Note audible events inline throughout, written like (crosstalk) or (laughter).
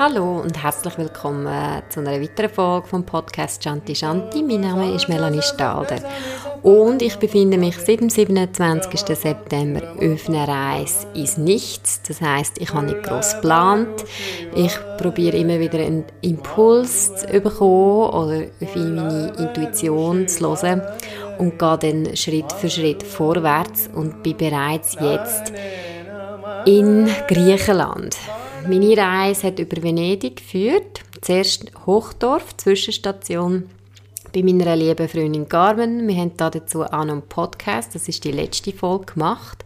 Hallo und herzlich willkommen äh, zu einer weiteren Folge vom Podcast Shanti Shanti. Mein Name ist Melanie Stalder und ich befinde mich seit dem 27. September auf einer Reise ins Nichts. Das heißt, ich habe nicht groß geplant. Ich probiere immer wieder einen Impuls zu bekommen oder auf meine Intuition zu hören und gehe dann Schritt für Schritt vorwärts und bin bereits jetzt in Griechenland. Meine Reise hat über Venedig geführt. Zuerst Hochdorf, Zwischenstation bei meiner lieben Freundin Carmen. Wir haben dazu auch noch einen Podcast, das ist die letzte Folge gemacht.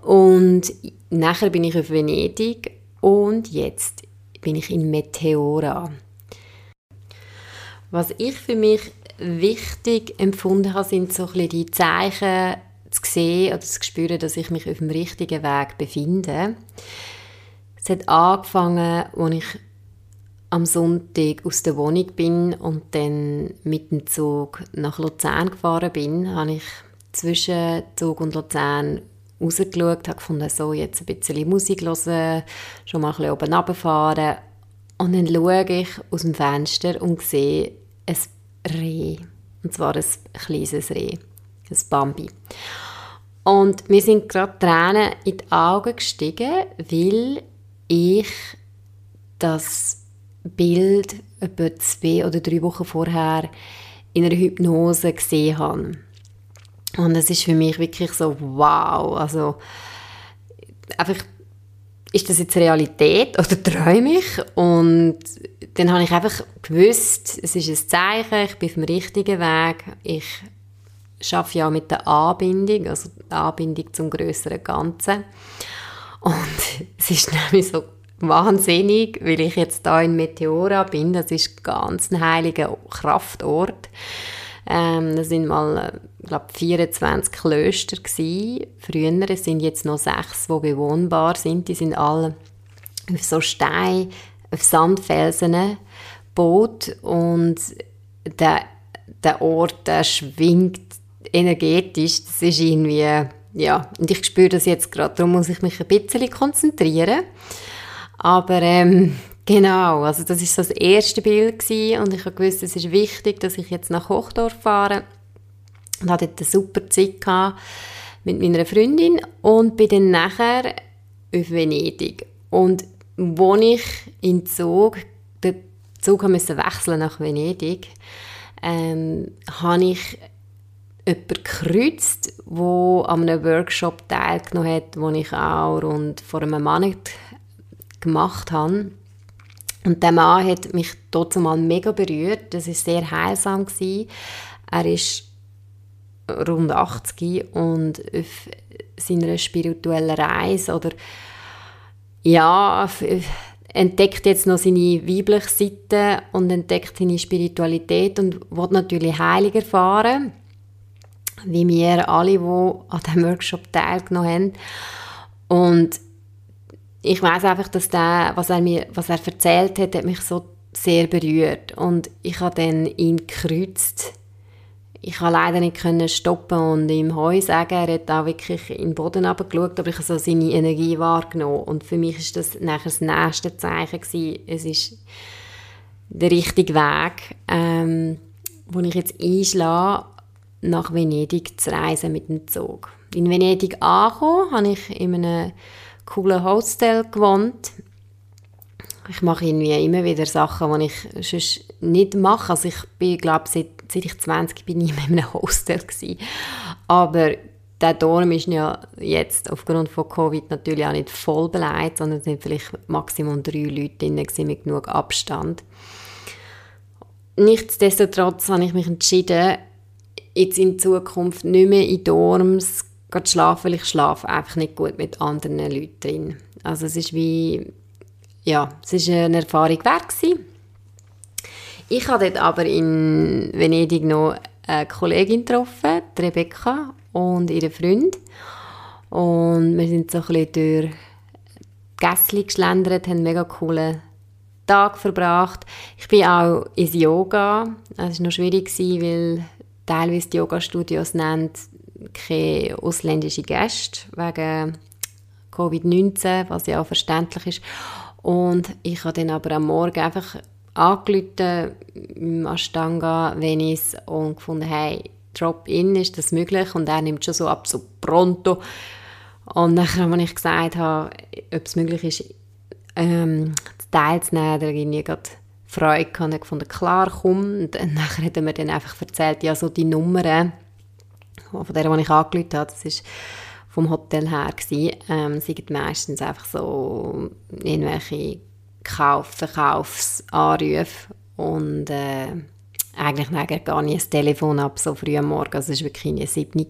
Und nachher bin ich auf Venedig und jetzt bin ich in Meteora. Was ich für mich wichtig empfunden habe, sind so ein bisschen die Zeichen zu sehen oder zu spüren, dass ich mich auf dem richtigen Weg befinde. Es hat angefangen, als ich am Sonntag aus der Wohnung bin und dann mit dem Zug nach Luzern gefahren bin, habe ich zwischen Zug und Luzern rausgeschaut, habe gefunden, so jetzt ein bisschen Musik hören, schon mal ein bisschen oben runterfahren und dann schaue ich aus dem Fenster und sehe ein Reh. Und zwar ein kleines Reh, ein Bambi. Und mir sind gerade Tränen in die Augen gestiegen, weil ich das Bild etwa zwei oder drei Wochen vorher in einer Hypnose gesehen habe. Und es ist für mich wirklich so, wow, also einfach, ist das jetzt Realität (laughs) oder träume ich? Und dann habe ich einfach gewusst, es ist ein Zeichen, ich bin auf dem richtigen Weg, ich arbeite ja mit der Anbindung, also die Anbindung zum größeren Ganzen. Und (laughs) es ist nämlich so wahnsinnig, weil ich jetzt da in Meteora bin. Das ist ganz ein heiliger Kraftort. Ähm, das sind mal, ich glaube, 24 Klöster gewesen. Früher. Es sind jetzt noch sechs, die bewohnbar sind. Die sind alle auf so Stein, auf Sandfelsen gebaut und der, der Ort, der schwingt energetisch. Das ist irgendwie ja, und ich spüre das jetzt gerade, darum muss ich mich ein bisschen konzentrieren. Aber ähm, genau, also das ist so das erste Bild gewesen und ich habe gewusst, es ist wichtig, dass ich jetzt nach Hochdorf fahre und hatte dort eine super Zeit gehabt mit meiner Freundin und bin dann nachher auf Venedig. Und wo ich in Zug, den Zug musste wechseln nach Venedig, ähm, habe ich jemanden gekreuzt, der an einem Workshop teilgenommen hat, den ich auch rund vor einem Monat gemacht habe. Und der Mann hat mich dort mal mega berührt. Das war sehr heilsam. Gewesen. Er ist rund 80 und auf seiner spirituellen Reise oder ja, entdeckt jetzt noch seine weibliche Seite und entdeckt seine Spiritualität und will natürlich heilig erfahren wie wir alle, die an diesem Workshop teilgenommen haben. Und ich weiß einfach, dass der, was er mir, was er erzählt hat, hat mich so sehr berührt. Und ich habe dann ihn gekreuzt. Ich konnte leider nicht stoppen und ihm Heu sagen. Er hat auch wirklich in den Boden geschaut, aber ich habe so seine Energie wahrgenommen. Und für mich ist das nachher das nächste Zeichen gewesen. Es ist der richtige Weg, ähm, wo ich jetzt einschlage nach Venedig zu reisen mit dem Zug. In Venedig angekommen, habe ich in einem coolen Hostel gewohnt. Ich mache irgendwie immer wieder Sachen, die ich sonst nicht mache. Also ich bin, glaube seit, seit ich 20 bin, (laughs) mehr in einem Hostel gewesen. Aber der Dorm ist ja jetzt aufgrund von Covid natürlich auch nicht voll beleidigt, sondern es sind vielleicht maximal drei Leute drin mit genug Abstand. Nichtsdestotrotz habe ich mich entschieden, jetzt in Zukunft nicht mehr in Dorms schlafen, weil ich schlafe einfach nicht gut mit anderen Leuten drin. Also es ist wie, ja, es ist eine Erfahrung wert gewesen. Ich habe dort aber in Venedig noch eine Kollegin getroffen, Rebecca und ihre Freund. Und wir sind so ein bisschen durch Gässli geschlendert, haben einen mega coolen Tag verbracht. Ich bin auch ins Yoga. Es war noch schwierig, weil teilweise die Yoga-Studios nennt keine ausländischen Gäste wegen Covid-19, was ja auch verständlich ist. Und ich habe dann aber am Morgen einfach angerufen im Ashtanga Venice und gefunden, hey, Drop-in, ist das möglich? Und er nimmt schon so ab, so pronto. Und nachher, als ich gesagt habe, ob es möglich ist, ähm, teilzunehmen, da irgendwie gerade Freude gehabt, gefunden, klar, komm. Und (laughs) nachher hat er mir dann einfach erzählt, ja, so die Nummern, von der, die ich angerufen habe, das ist vom Hotel her gewesen, ähm, sind meistens einfach so irgendwelche Kauf-, Verkaufsanrufe und äh, eigentlich nachher gar nicht das Telefon ab, so früh am Morgen, also es war wirklich eine 7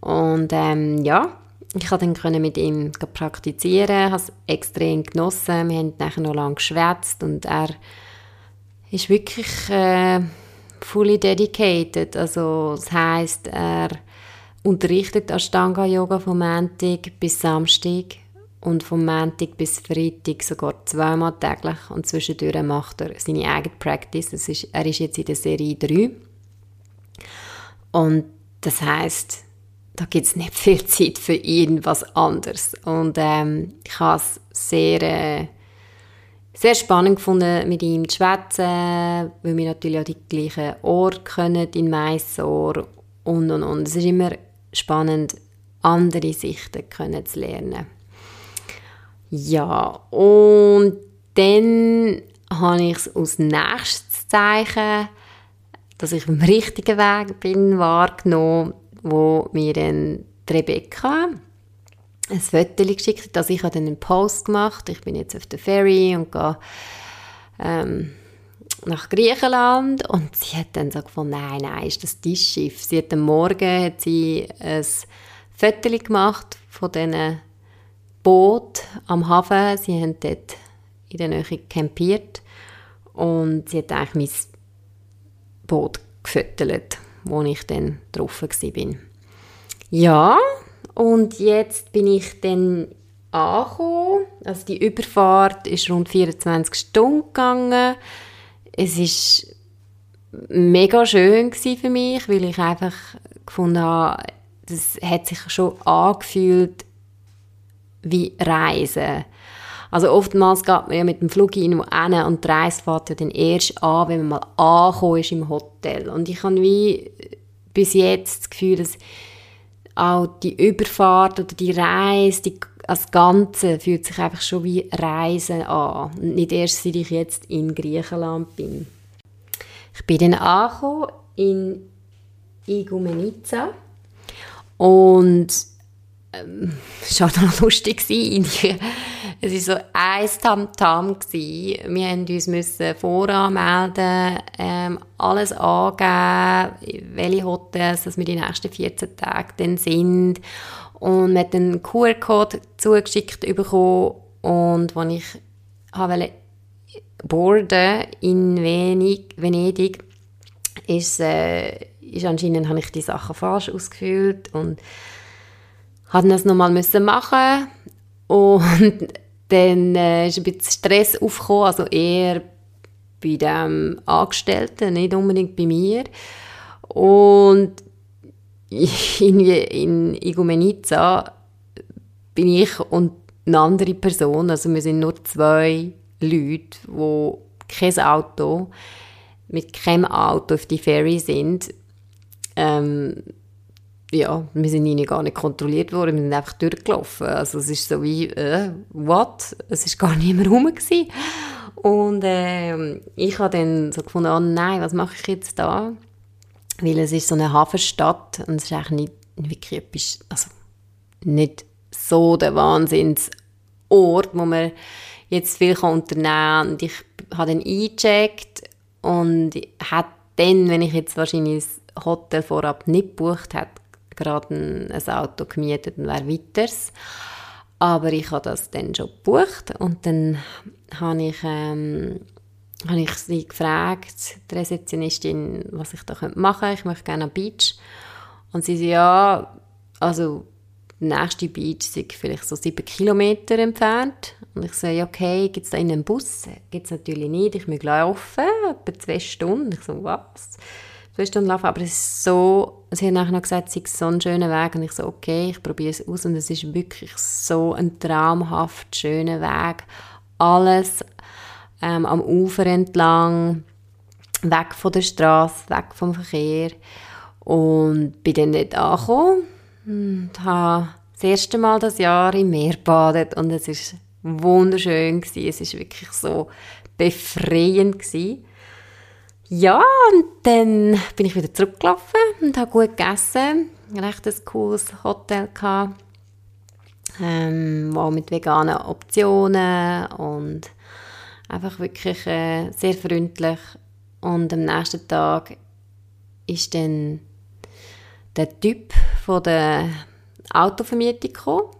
Und ähm, ja, ich konnte dann mit ihm praktizieren, habe es extrem genossen, wir haben nachher noch lange geschwätzt und er ist wirklich äh, fully dedicated, also das heisst, er unterrichtet Ashtanga-Yoga vom Montag bis Samstag und vom Montag bis Freitag sogar zweimal täglich und zwischendurch macht er seine eigene Practice. Das ist, er ist jetzt in der Serie 3 und das heißt, da gibt es nicht viel Zeit für irgendwas anderes und ähm, ich habe es sehr äh, sehr spannend gefunden, mit ihm zu schwätzen, weil wir natürlich auch die gleichen Ohr können in Mysore und und und. Es ist immer spannend, andere Sichten können zu lernen. Ja, und dann habe ich es als nächstes Zeichen, dass ich auf dem richtigen Weg bin, wahrgenommen, wo mir dann Rebecca ein Foto geschickt hat. Also ich habe dann einen Post gemacht, ich bin jetzt auf der Ferry und gehe ähm, nach Griechenland und sie hat dann so gefunden, nein, nein, ist das dein Schiff? Sie hat am Morgen hat sie ein Foto gemacht von diesen Boot am Hafen. Sie haben dort in der Nähe campiert und sie hat eigentlich mein Boot gefüttert, wo ich dann drauf war. Ja, und jetzt bin ich dann angekommen. Also die Überfahrt ist rund 24 Stunden gegangen es ist mega schön für mich, weil ich einfach gefunden habe, das hat sich schon angefühlt wie Reisen. Also oftmals geht man ja mit dem Flug irgendwo hin und die Reise fährt ja dann erst an, wenn man mal angekommen ist im Hotel. Und ich habe wie bis jetzt das Gefühl, dass auch die Überfahrt oder die Reise, die als Ganze fühlt sich einfach schon wie Reisen an. Und nicht erst, seit ich jetzt in Griechenland bin. Ich bin dann angekommen in Igoumenitsa und ähm, es war auch lustig. Es war so ein Tamtam. Wir mussten uns voranmelden, ähm, alles angeben, welche Hotels dass wir die nächsten 14 Tage dann sind und mir hat einen QR-Code zugeschickt bekommen und als ich wollte boarden in Venedig, Venedig ist, äh, ist anscheinend habe ich die Sachen falsch ausgefüllt und musste das nochmal machen und dann äh, ist ein bisschen Stress aufgekommen, also eher bei dem Angestellten, nicht unbedingt bei mir und (laughs) in, in Igoumenitsa bin ich und eine andere Person, also wir sind nur zwei Leute, die kein Auto, mit keinem Auto auf die Ferry sind. Ähm, ja, wir sind ihnen gar nicht kontrolliert worden, wir sind einfach durchgelaufen. Also es ist so wie, äh, what? Es ist gar (laughs) niemand rum gewesen. Und äh, ich habe dann so gefunden, oh nein, was mache ich jetzt da? weil es ist so eine Hafenstadt und es ist eigentlich nicht wirklich etwas, also nicht so der Wahnsinnsort, wo man jetzt viel unternehmen kann. Und ich habe dann eingecheckt und hat dann, wenn ich jetzt wahrscheinlich das Hotel vorab nicht gebucht hätte, gerade ein, ein Auto gemietet und wäre weiters. Aber ich habe das dann schon gebucht und dann habe ich ähm, habe ich sie gefragt, die Rezeptionistin, was ich da machen könnte. Ich möchte gerne am Beach. Und sie sagt, ja, also der nächste Beach ist vielleicht so sieben Kilometer entfernt. Und ich sage, okay, gibt es da einen Bus? Gibt es natürlich nicht. Ich muss laufen, etwa zwei Stunden. Ich so, was? Zwei Stunden laufen, aber es ist so, sie hat nachher noch gesagt, es ist so ein schöner Weg. Und ich so, okay, ich probiere es aus. Und es ist wirklich so ein traumhaft schöner Weg alles ähm, am Ufer entlang, weg von der Straße, weg vom Verkehr und bin dann nicht angekommen und habe das erste Mal das Jahr im Meer gebadet und es ist wunderschön gewesen. Es ist wirklich so befreiend gewesen. Ja, und dann bin ich wieder zurückgelaufen und habe gut gegessen. Ein recht cooles Hotel gehabt, ähm, auch mit veganen Optionen und einfach wirklich äh, sehr freundlich. Und am nächsten Tag ist dann der Typ von der Autovermietung gekommen.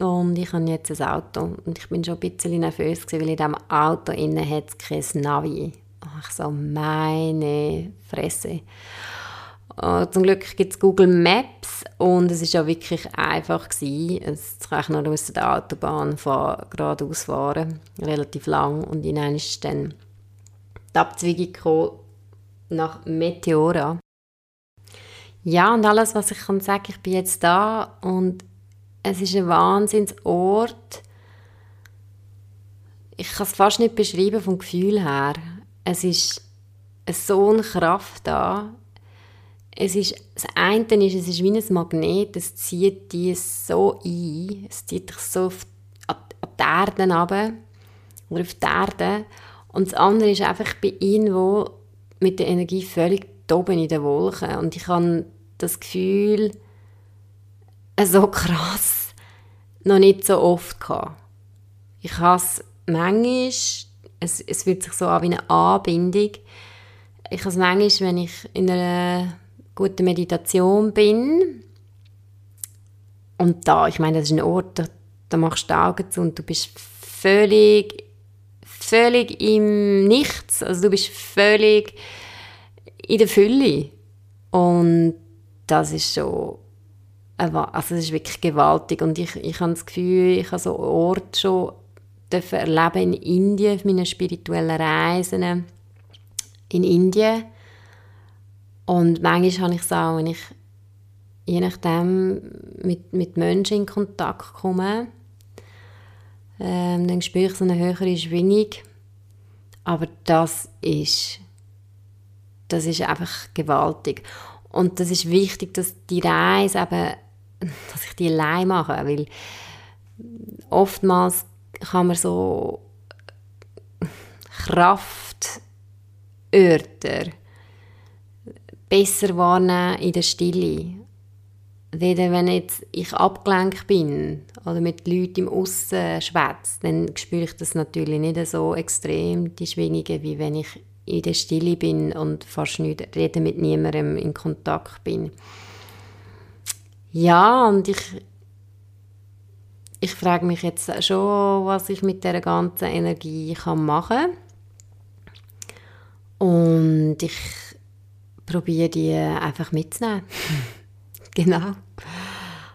Und ich habe jetzt ein Auto und ich bin schon ein bisschen nervös weil in diesem Auto innen hat es kein Navi. Ach so, meine Fresse. Uh, zum Glück gibt es Google Maps und es war auch wirklich einfach. Es kann ich noch aus der Autobahn fahren, geradeaus fahren, relativ lang und in ist dann die Abzweigung nach Meteora. Ja, und alles, was ich kann sagen, ich bin jetzt da und es ist ein Wahnsinnsort. Ich kann es fast nicht beschreiben vom Gefühl her. Es ist so eine Kraft da. Es ist, das eine ist, es ist wie ein Magnet, es zieht die so ein, es zieht dich so auf, an, an die Erde runter, oder auf die Erde. Und das andere ist einfach, ich bin irgendwo mit der Energie völlig oben in den Wolken und ich habe das Gefühl, so krass, noch nicht so oft gehabt. Ich habe es manchmal, es, es fühlt sich so an wie eine Anbindung. Ich habe es manchmal, wenn ich in einer guten Meditation bin und da, ich meine, das ist ein Ort, da, da machst du die Augen zu und du bist völlig, völlig im Nichts, also du bist völlig in der Fülle. Und das ist schon also das ist wirklich gewaltig. Und ich, ich habe das Gefühl, ich habe so Ort schon erleben in Indien, auf meinen spirituellen Reisen in Indien. Und manchmal habe ich es auch, wenn ich je nachdem mit, mit Menschen in Kontakt komme, ähm, dann spüre ich so eine höhere Schwingung, aber das ist das ist einfach gewaltig. Und das ist wichtig, dass die Reise eben, (laughs) dass ich die allein mache, weil oftmals kann man so Kraftörter besser wahrnehmen in der Stille. Weder wenn jetzt ich abgelenkt bin oder mit Leuten im Aussen schwätze, dann spüre ich das natürlich nicht so extrem, die Schwingungen, wie wenn ich in der Stille bin und fast nicht reden mit niemandem in Kontakt bin. Ja, und ich, ich frage mich jetzt schon, was ich mit der ganzen Energie kann machen kann. Und ich probiere die einfach mitzunehmen. (laughs) genau.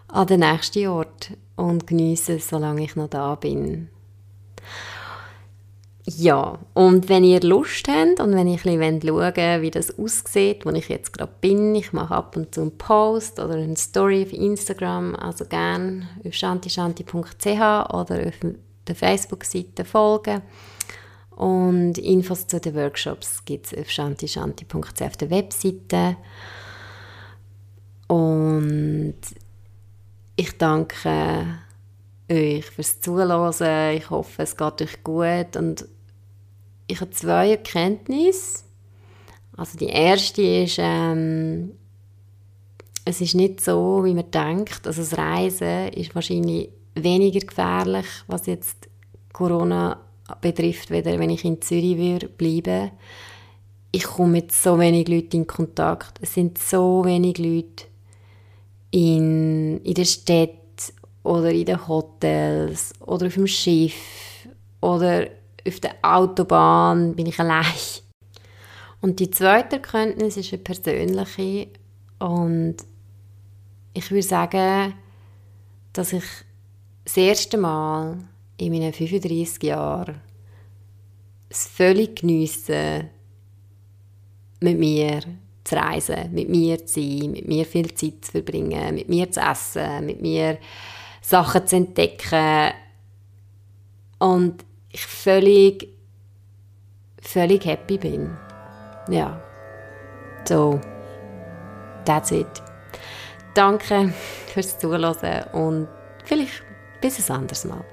An den nächsten Ort und genieße es, solange ich noch da bin. Ja, und wenn ihr Lust habt und wenn ihr ein bisschen schauen wie das aussieht, wo ich jetzt gerade bin, ich mache ab und zu einen Post oder eine Story auf Instagram, also gerne auf shantishanti.ch oder auf der Facebook-Seite folgen. Und Infos zu den Workshops gibt es auf shantishanti.ch auf der Webseite. Und ich danke euch fürs Zuhören. Ich hoffe, es geht euch gut. Und ich habe zwei Erkenntnisse. Also die erste ist, ähm, es ist nicht so, wie man denkt. Also das Reisen ist wahrscheinlich weniger gefährlich, was jetzt Corona betrifft, weder wenn ich in Zürich würde bleiben. Ich komme mit so wenig Leuten in Kontakt. Es sind so wenig Leute in, in der Stadt oder in den Hotels oder auf dem Schiff oder auf der Autobahn bin ich allein. Und die zweite Erkenntnis ist eine persönliche und ich würde sagen, dass ich das erste Mal in meinen 35 Jahren es völlig geniesse, mit mir zu reisen, mit mir zu sein, mit mir viel Zeit zu verbringen, mit mir zu essen, mit mir Sachen zu entdecken. Und ich völlig, völlig happy bin. Ja, so, that's it. Danke fürs Zuhören und vielleicht bis ein anderes Mal.